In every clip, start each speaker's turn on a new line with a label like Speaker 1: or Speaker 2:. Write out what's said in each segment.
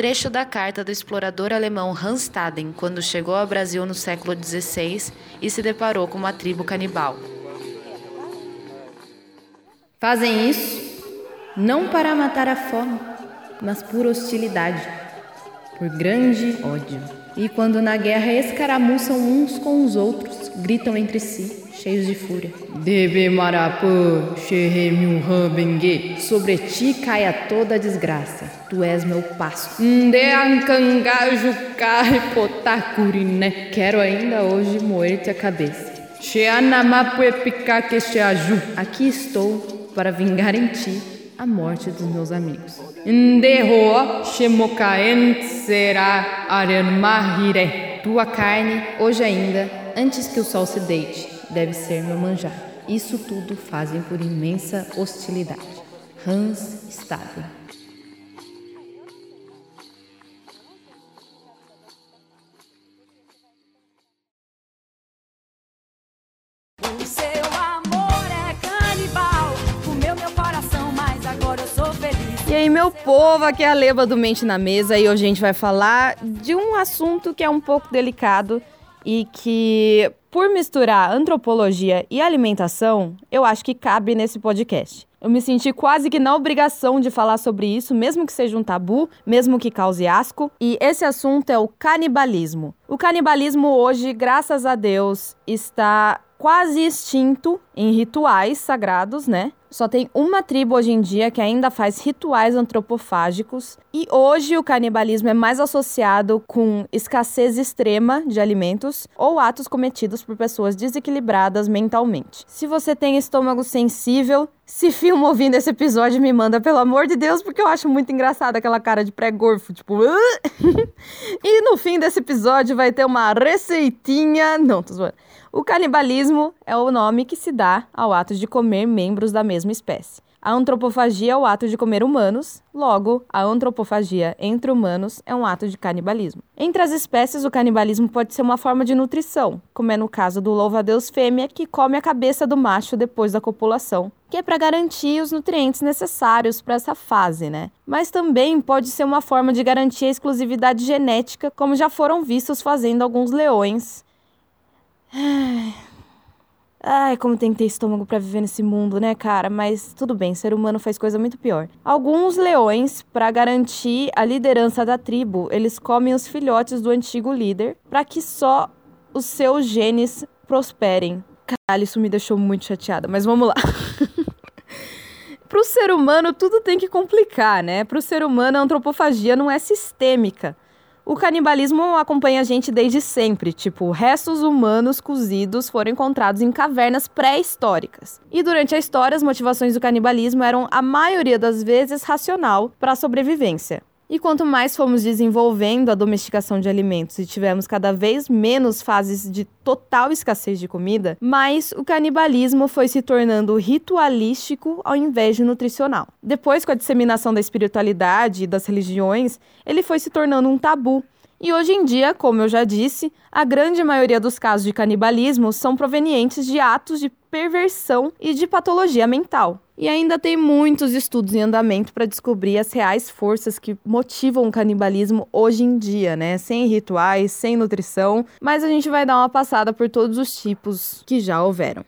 Speaker 1: trecho da carta do explorador alemão Hans Staden quando chegou ao Brasil no século XVI e se deparou com uma tribo canibal.
Speaker 2: Fazem isso não para matar a fome, mas por hostilidade, por grande ódio. E quando na guerra escaramuçam uns com os outros, gritam entre si, cheios de fúria. Debe marapã, bengue. Sobre ti caia toda a desgraça. Tu és meu passo. Ndeancangaju potakuriné. Quero ainda hoje moer-te a cabeça. Aqui estou para vingar em ti a morte dos meus amigos. Ndeho shemokaen será aranmahire. Tua carne, hoje ainda, antes que o sol se deite, deve ser meu manjar. Isso tudo fazem por imensa hostilidade. Hans Stadler. E aí, meu povo, aqui é a Leba do Mente na Mesa e hoje a gente vai falar de um assunto que é um pouco delicado e que, por misturar antropologia e alimentação, eu acho que cabe nesse podcast. Eu me senti quase que na obrigação de falar sobre isso, mesmo que seja um tabu, mesmo que cause asco. E esse assunto é o canibalismo. O canibalismo hoje, graças a Deus, está quase extinto em rituais sagrados, né? Só tem uma tribo hoje em dia que ainda faz rituais antropofágicos. E hoje o canibalismo é mais associado com escassez extrema de alimentos ou atos cometidos por pessoas desequilibradas mentalmente. Se você tem estômago sensível, se filma ouvindo esse episódio, me manda, pelo amor de Deus, porque eu acho muito engraçado aquela cara de pré-gorfo, tipo. e no fim desse episódio vai ter uma receitinha. Não, tô zoando o canibalismo é o nome que se dá ao ato de comer membros da mesma espécie. A antropofagia é o ato de comer humanos, logo, a antropofagia entre humanos é um ato de canibalismo. Entre as espécies, o canibalismo pode ser uma forma de nutrição, como é no caso do louva-a-Deus fêmea, que come a cabeça do macho depois da copulação, que é para garantir os nutrientes necessários para essa fase, né? Mas também pode ser uma forma de garantir a exclusividade genética, como já foram vistos fazendo alguns leões Ai. Como tem que ter estômago para viver nesse mundo, né, cara? Mas tudo bem, ser humano faz coisa muito pior. Alguns leões, para garantir a liderança da tribo, eles comem os filhotes do antigo líder para que só os seus genes prosperem. Caralho, isso me deixou muito chateada, mas vamos lá. Pro ser humano, tudo tem que complicar, né? Pro ser humano, a antropofagia não é sistêmica. O canibalismo acompanha a gente desde sempre, tipo, restos humanos cozidos foram encontrados em cavernas pré-históricas. E durante a história, as motivações do canibalismo eram, a maioria das vezes, racional para a sobrevivência. E quanto mais fomos desenvolvendo a domesticação de alimentos e tivemos cada vez menos fases de total escassez de comida, mais o canibalismo foi se tornando ritualístico ao invés de nutricional. Depois, com a disseminação da espiritualidade e das religiões, ele foi se tornando um tabu e hoje em dia, como eu já disse, a grande maioria dos casos de canibalismo são provenientes de atos de perversão e de patologia mental. E ainda tem muitos estudos em andamento para descobrir as reais forças que motivam o canibalismo hoje em dia, né? Sem rituais, sem nutrição, mas a gente vai dar uma passada por todos os tipos que já houveram.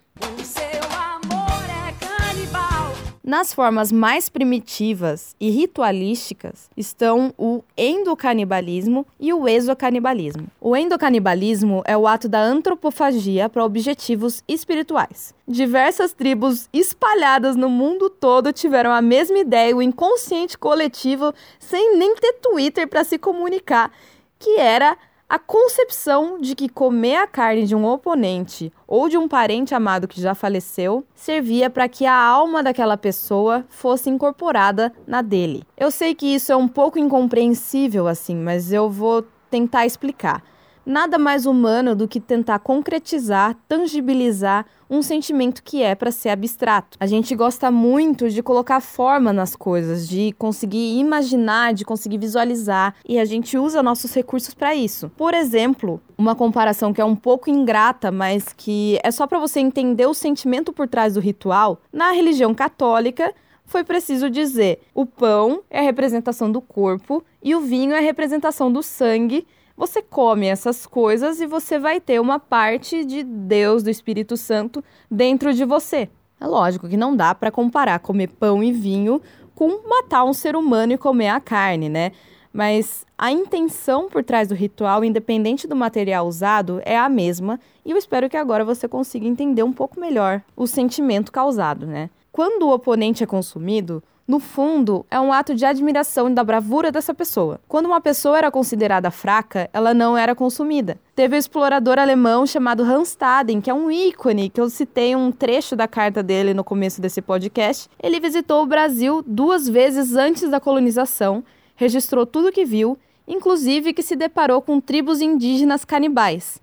Speaker 2: Nas formas mais primitivas e ritualísticas estão o endocanibalismo e o exocanibalismo. O endocanibalismo é o ato da antropofagia para objetivos espirituais. Diversas tribos espalhadas no mundo todo tiveram a mesma ideia, o inconsciente coletivo, sem nem ter Twitter para se comunicar, que era a concepção de que comer a carne de um oponente ou de um parente amado que já faleceu servia para que a alma daquela pessoa fosse incorporada na dele. Eu sei que isso é um pouco incompreensível assim, mas eu vou tentar explicar nada mais humano do que tentar concretizar, tangibilizar um sentimento que é para ser abstrato. A gente gosta muito de colocar forma nas coisas, de conseguir imaginar, de conseguir visualizar, e a gente usa nossos recursos para isso. Por exemplo, uma comparação que é um pouco ingrata, mas que é só para você entender o sentimento por trás do ritual. Na religião católica, foi preciso dizer: o pão é a representação do corpo e o vinho é a representação do sangue. Você come essas coisas e você vai ter uma parte de Deus, do Espírito Santo, dentro de você. É lógico que não dá para comparar comer pão e vinho com matar um ser humano e comer a carne, né? Mas a intenção por trás do ritual, independente do material usado, é a mesma, e eu espero que agora você consiga entender um pouco melhor o sentimento causado, né? Quando o oponente é consumido, no fundo, é um ato de admiração da bravura dessa pessoa. Quando uma pessoa era considerada fraca, ela não era consumida. Teve o um explorador alemão chamado Hans Staden, que é um ícone, que eu citei um trecho da carta dele no começo desse podcast. Ele visitou o Brasil duas vezes antes da colonização registrou tudo o que viu, inclusive que se deparou com tribos indígenas canibais.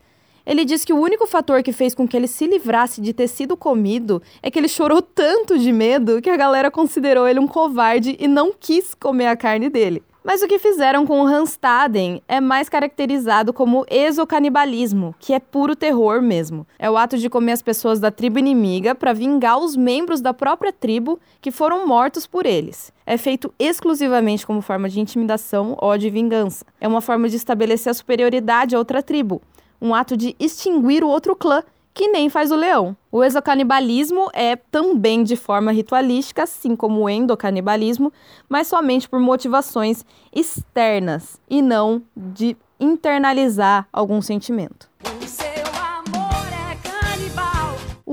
Speaker 2: Ele diz que o único fator que fez com que ele se livrasse de ter sido comido é que ele chorou tanto de medo que a galera considerou ele um covarde e não quis comer a carne dele. Mas o que fizeram com o Hanstaden é mais caracterizado como exocanibalismo, que é puro terror mesmo. É o ato de comer as pessoas da tribo inimiga para vingar os membros da própria tribo que foram mortos por eles. É feito exclusivamente como forma de intimidação, ódio e vingança. É uma forma de estabelecer a superioridade a outra tribo, um ato de extinguir o outro clã que nem faz o leão. O exocanibalismo é também de forma ritualística, assim como o endocanibalismo, mas somente por motivações externas e não de internalizar algum sentimento.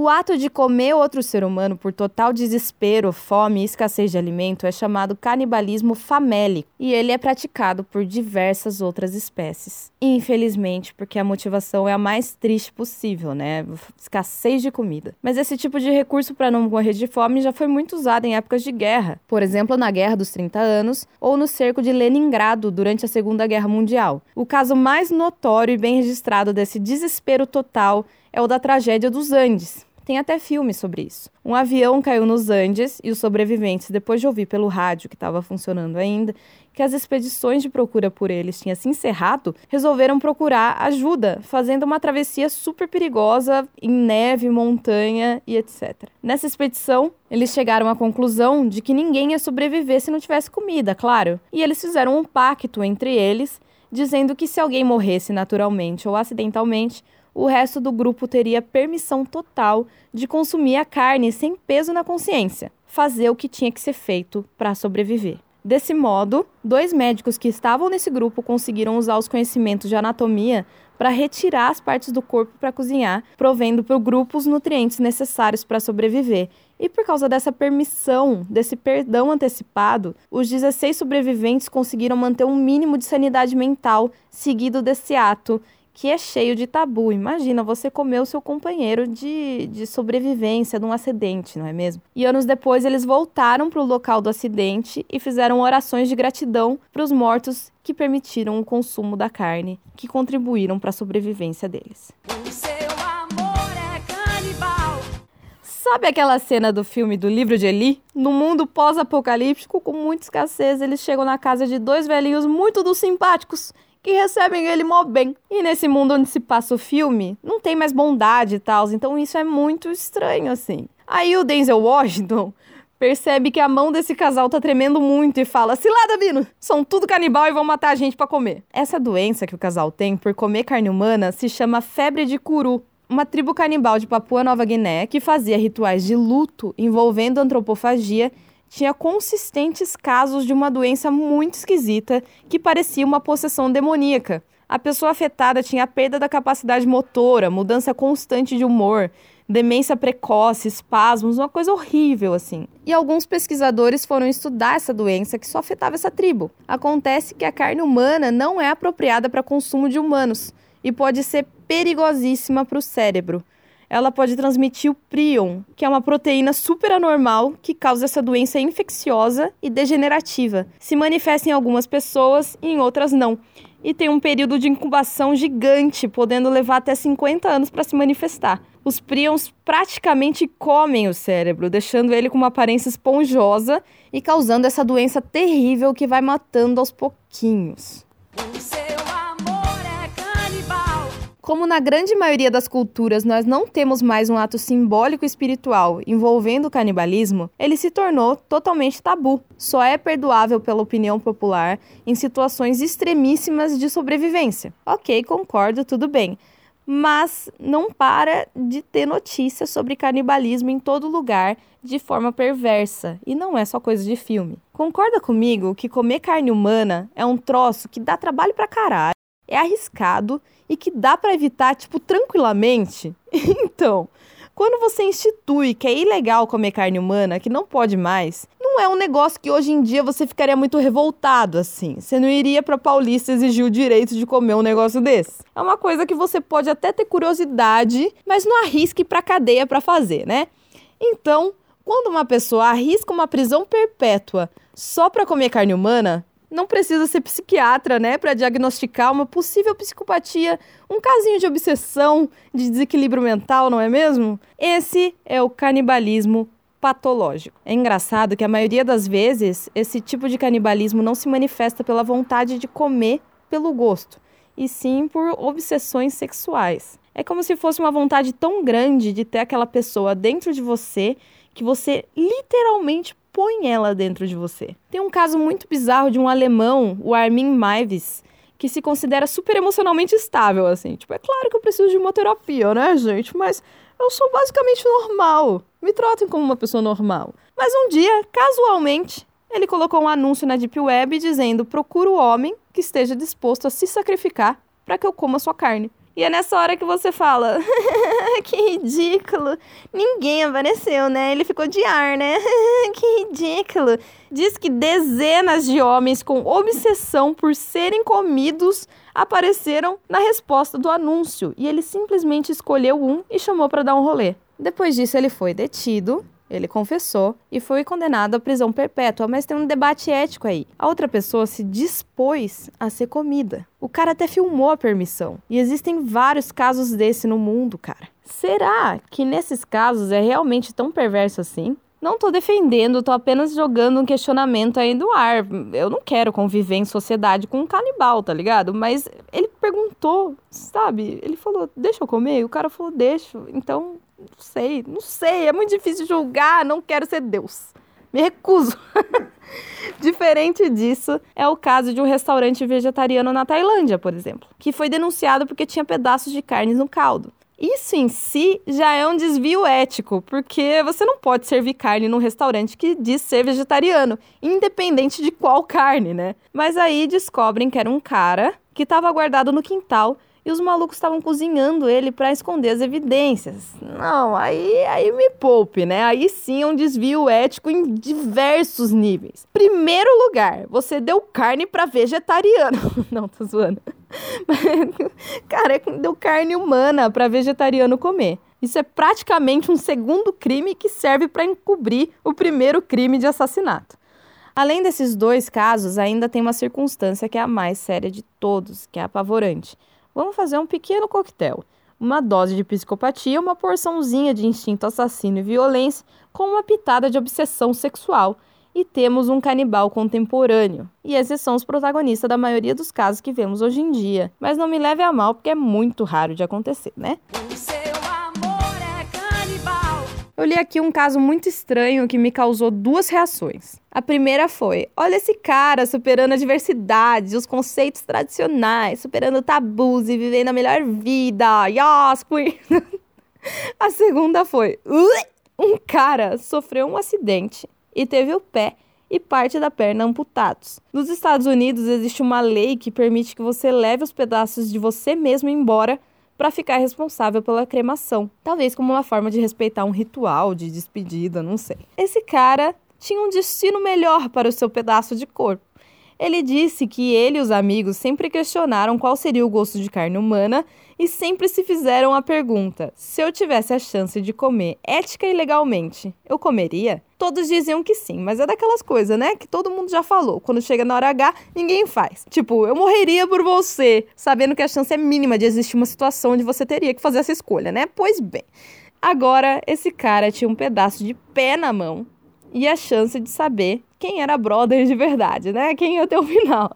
Speaker 2: O ato de comer outro ser humano por total desespero, fome e escassez de alimento é chamado canibalismo famélico e ele é praticado por diversas outras espécies. Infelizmente, porque a motivação é a mais triste possível, né? Escassez de comida. Mas esse tipo de recurso para não morrer de fome já foi muito usado em épocas de guerra, por exemplo, na Guerra dos 30 Anos ou no cerco de Leningrado durante a Segunda Guerra Mundial. O caso mais notório e bem registrado desse desespero total é o da tragédia dos Andes. Tem até filme sobre isso. Um avião caiu nos Andes e os sobreviventes, depois de ouvir pelo rádio, que estava funcionando ainda, que as expedições de procura por eles tinham se encerrado, resolveram procurar ajuda, fazendo uma travessia super perigosa em neve, montanha e etc. Nessa expedição, eles chegaram à conclusão de que ninguém ia sobreviver se não tivesse comida, claro. E eles fizeram um pacto entre eles, dizendo que se alguém morresse naturalmente ou acidentalmente, o resto do grupo teria permissão total de consumir a carne sem peso na consciência, fazer o que tinha que ser feito para sobreviver. Desse modo, dois médicos que estavam nesse grupo conseguiram usar os conhecimentos de anatomia para retirar as partes do corpo para cozinhar, provendo para o grupo os nutrientes necessários para sobreviver. E por causa dessa permissão, desse perdão antecipado, os 16 sobreviventes conseguiram manter um mínimo de sanidade mental seguido desse ato que é cheio de tabu. Imagina você comer o seu companheiro de, de sobrevivência de um acidente, não é mesmo? E anos depois eles voltaram para o local do acidente e fizeram orações de gratidão para os mortos que permitiram o consumo da carne, que contribuíram para a sobrevivência deles. Sabe aquela cena do filme do livro de Eli? No mundo pós-apocalíptico, com muita escassez, eles chegam na casa de dois velhinhos muito dos simpáticos que recebem ele mó bem. E nesse mundo onde se passa o filme, não tem mais bondade e tal, então isso é muito estranho, assim. Aí o Denzel Washington percebe que a mão desse casal tá tremendo muito e fala: Cilada, Bino! São tudo canibal e vão matar a gente para comer. Essa doença que o casal tem por comer carne humana se chama febre de curu. Uma tribo canibal de Papua Nova Guiné que fazia rituais de luto envolvendo antropofagia tinha consistentes casos de uma doença muito esquisita que parecia uma possessão demoníaca. A pessoa afetada tinha perda da capacidade motora, mudança constante de humor, demência precoce, espasmos, uma coisa horrível assim. E alguns pesquisadores foram estudar essa doença que só afetava essa tribo. Acontece que a carne humana não é apropriada para consumo de humanos e pode ser perigosíssima para o cérebro ela pode transmitir o prion, que é uma proteína super anormal que causa essa doença infecciosa e degenerativa. Se manifesta em algumas pessoas e em outras não. E tem um período de incubação gigante, podendo levar até 50 anos para se manifestar. Os prions praticamente comem o cérebro, deixando ele com uma aparência esponjosa e causando essa doença terrível que vai matando aos pouquinhos. Como na grande maioria das culturas nós não temos mais um ato simbólico espiritual envolvendo o canibalismo, ele se tornou totalmente tabu. Só é perdoável pela opinião popular em situações extremíssimas de sobrevivência. Ok, concordo, tudo bem mas não para de ter notícias sobre canibalismo em todo lugar de forma perversa. E não é só coisa de filme. Concorda comigo que comer carne humana é um troço que dá trabalho pra caralho, é arriscado e que dá para evitar, tipo, tranquilamente? então, quando você institui que é ilegal comer carne humana, que não pode mais, não é um negócio que hoje em dia você ficaria muito revoltado assim. Você não iria para Paulista exigir o direito de comer um negócio desse. É uma coisa que você pode até ter curiosidade, mas não arrisque para cadeia para fazer, né? Então, quando uma pessoa arrisca uma prisão perpétua só para comer carne humana, não precisa ser psiquiatra, né, para diagnosticar uma possível psicopatia, um casinho de obsessão, de desequilíbrio mental, não é mesmo? Esse é o canibalismo patológico. É engraçado que a maioria das vezes esse tipo de canibalismo não se manifesta pela vontade de comer pelo gosto, e sim por obsessões sexuais. É como se fosse uma vontade tão grande de ter aquela pessoa dentro de você que você literalmente põe ela dentro de você. Tem um caso muito bizarro de um alemão, o Armin Maivis, que se considera super emocionalmente estável, assim. Tipo, é claro que eu preciso de uma terapia, né, gente? Mas eu sou basicamente normal. Me tratem como uma pessoa normal. Mas um dia, casualmente, ele colocou um anúncio na Deep Web dizendo: procura o homem que esteja disposto a se sacrificar para que eu coma sua carne. E é nessa hora que você fala: que ridículo. Ninguém apareceu, né? Ele ficou de ar, né? que ridículo. Diz que dezenas de homens com obsessão por serem comidos apareceram na resposta do anúncio e ele simplesmente escolheu um e chamou para dar um rolê. Depois disso, ele foi detido ele confessou e foi condenado à prisão perpétua, mas tem um debate ético aí. A outra pessoa se dispôs a ser comida. O cara até filmou a permissão. E existem vários casos desse no mundo, cara. Será que nesses casos é realmente tão perverso assim? Não tô defendendo, tô apenas jogando um questionamento aí do ar. Eu não quero conviver em sociedade com um canibal, tá ligado? Mas ele perguntou, sabe? Ele falou, deixa eu comer? E o cara falou, deixa. Então, não sei, não sei. É muito difícil julgar, não quero ser Deus. Me recuso. Diferente disso, é o caso de um restaurante vegetariano na Tailândia, por exemplo, que foi denunciado porque tinha pedaços de carne no caldo. Isso em si já é um desvio ético, porque você não pode servir carne num restaurante que diz ser vegetariano, independente de qual carne, né? Mas aí descobrem que era um cara que estava guardado no quintal e os malucos estavam cozinhando ele para esconder as evidências. Não, aí, aí me poupe, né? Aí sim é um desvio ético em diversos níveis. Primeiro lugar, você deu carne para vegetariano. Não, tô zoando. Cara, deu carne humana para vegetariano comer. Isso é praticamente um segundo crime que serve para encobrir o primeiro crime de assassinato. Além desses dois casos, ainda tem uma circunstância que é a mais séria de todos, que é apavorante. Vamos fazer um pequeno coquetel. Uma dose de psicopatia, uma porçãozinha de instinto assassino e violência, com uma pitada de obsessão sexual e temos um canibal contemporâneo. E esses são os protagonistas da maioria dos casos que vemos hoje em dia. Mas não me leve a mal, porque é muito raro de acontecer, né? Eu li aqui um caso muito estranho que me causou duas reações. A primeira foi: olha esse cara superando a diversidade, os conceitos tradicionais, superando tabus e vivendo a melhor vida. Yes, queen. a segunda foi: um cara sofreu um acidente e teve o pé e parte da perna amputados. Nos Estados Unidos existe uma lei que permite que você leve os pedaços de você mesmo embora para ficar responsável pela cremação, talvez como uma forma de respeitar um ritual de despedida, não sei. Esse cara tinha um destino melhor para o seu pedaço de corpo. Ele disse que ele e os amigos sempre questionaram qual seria o gosto de carne humana e sempre se fizeram a pergunta: se eu tivesse a chance de comer ética e legalmente, eu comeria? Todos diziam que sim, mas é daquelas coisas, né? Que todo mundo já falou. Quando chega na hora H, ninguém faz. Tipo, eu morreria por você, sabendo que a chance é mínima de existir uma situação onde você teria que fazer essa escolha, né? Pois bem. Agora, esse cara tinha um pedaço de pé na mão e a chance de saber quem era brother de verdade, né? Quem ia ter o final.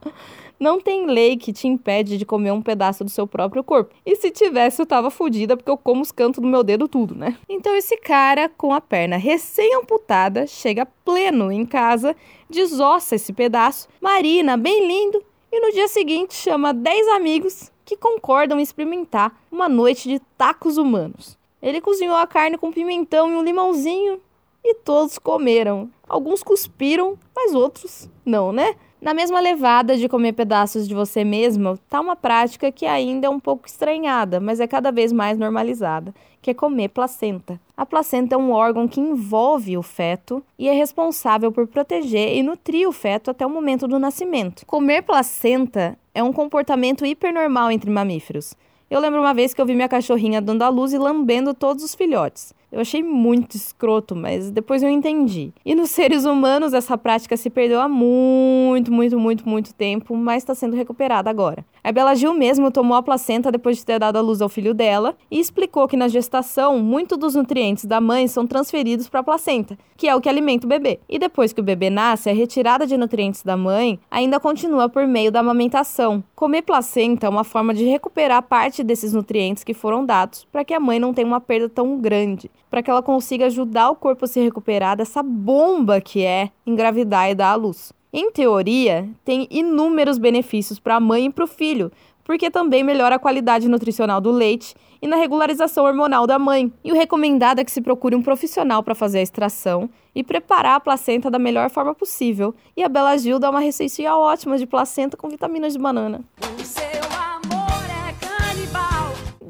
Speaker 2: Não tem lei que te impede de comer um pedaço do seu próprio corpo. E se tivesse, eu tava fodida porque eu como os cantos do meu dedo tudo, né? Então esse cara com a perna recém-amputada chega pleno em casa, desossa esse pedaço, marina bem lindo e no dia seguinte chama 10 amigos que concordam em experimentar uma noite de tacos humanos. Ele cozinhou a carne com pimentão e um limãozinho e todos comeram. Alguns cuspiram, mas outros não, né? Na mesma levada de comer pedaços de você mesma, tá uma prática que ainda é um pouco estranhada, mas é cada vez mais normalizada, que é comer placenta. A placenta é um órgão que envolve o feto e é responsável por proteger e nutrir o feto até o momento do nascimento. Comer placenta é um comportamento hipernormal entre mamíferos. Eu lembro uma vez que eu vi minha cachorrinha dando a luz e lambendo todos os filhotes. Eu achei muito escroto, mas depois eu entendi. E nos seres humanos, essa prática se perdeu há muito, muito, muito, muito tempo, mas está sendo recuperada agora. A Bela Gil mesmo tomou a placenta depois de ter dado a luz ao filho dela e explicou que na gestação, muito dos nutrientes da mãe são transferidos para a placenta, que é o que alimenta o bebê. E depois que o bebê nasce, a retirada de nutrientes da mãe ainda continua por meio da amamentação. Comer placenta é uma forma de recuperar parte desses nutrientes que foram dados para que a mãe não tenha uma perda tão grande para que ela consiga ajudar o corpo a se recuperar dessa bomba que é engravidar e dar à luz. Em teoria, tem inúmeros benefícios para a mãe e para o filho, porque também melhora a qualidade nutricional do leite e na regularização hormonal da mãe. E o recomendado é que se procure um profissional para fazer a extração e preparar a placenta da melhor forma possível. E a Bela Gil dá uma receitinha ótima de placenta com vitaminas de banana.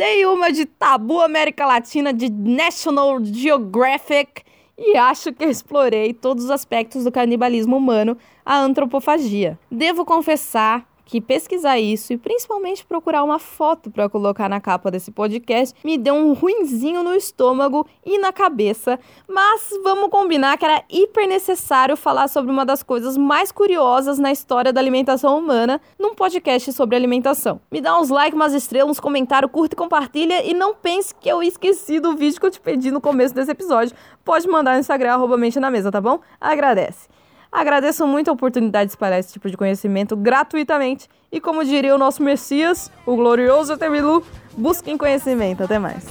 Speaker 2: Dei uma de Tabu América Latina de National Geographic e acho que explorei todos os aspectos do canibalismo humano, a antropofagia. Devo confessar que pesquisar isso e principalmente procurar uma foto para colocar na capa desse podcast me deu um ruinzinho no estômago e na cabeça, mas vamos combinar que era hiper necessário falar sobre uma das coisas mais curiosas na história da alimentação humana num podcast sobre alimentação. Me dá uns likes, umas estrelas, uns comentários, curta e compartilha e não pense que eu esqueci do vídeo que eu te pedi no começo desse episódio. Pode mandar no Instagram, arroba na mesa, tá bom? Agradece. Agradeço muito a oportunidade de espalhar esse tipo de conhecimento gratuitamente. E como diria o nosso Messias, o glorioso Temilu, busquem conhecimento. Até mais.